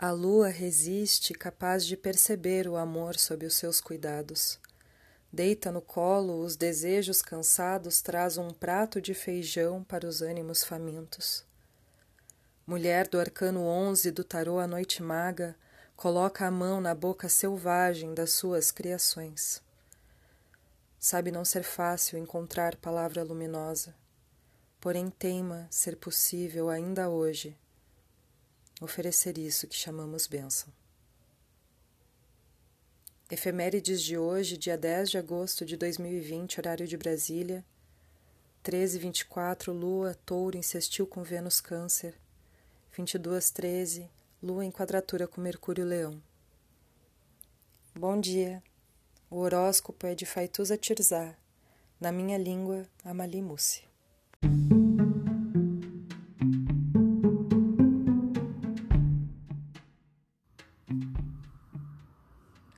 A lua resiste, capaz de perceber o amor sob os seus cuidados. Deita no colo os desejos cansados, traz um prato de feijão para os ânimos famintos. Mulher do arcano onze do tarô A Noite Maga, coloca a mão na boca selvagem das suas criações. Sabe não ser fácil encontrar palavra luminosa, porém teima ser possível ainda hoje oferecer isso que chamamos bênção. Efemérides de hoje, dia 10 de agosto de 2020, horário de Brasília, 13h24, Lua, Touro, insistiu com Vênus, Câncer, 22h13, Lua em quadratura com Mercúrio, Leão. Bom dia, o horóscopo é de Faituza Tirzá, na minha língua, Amali Mussi.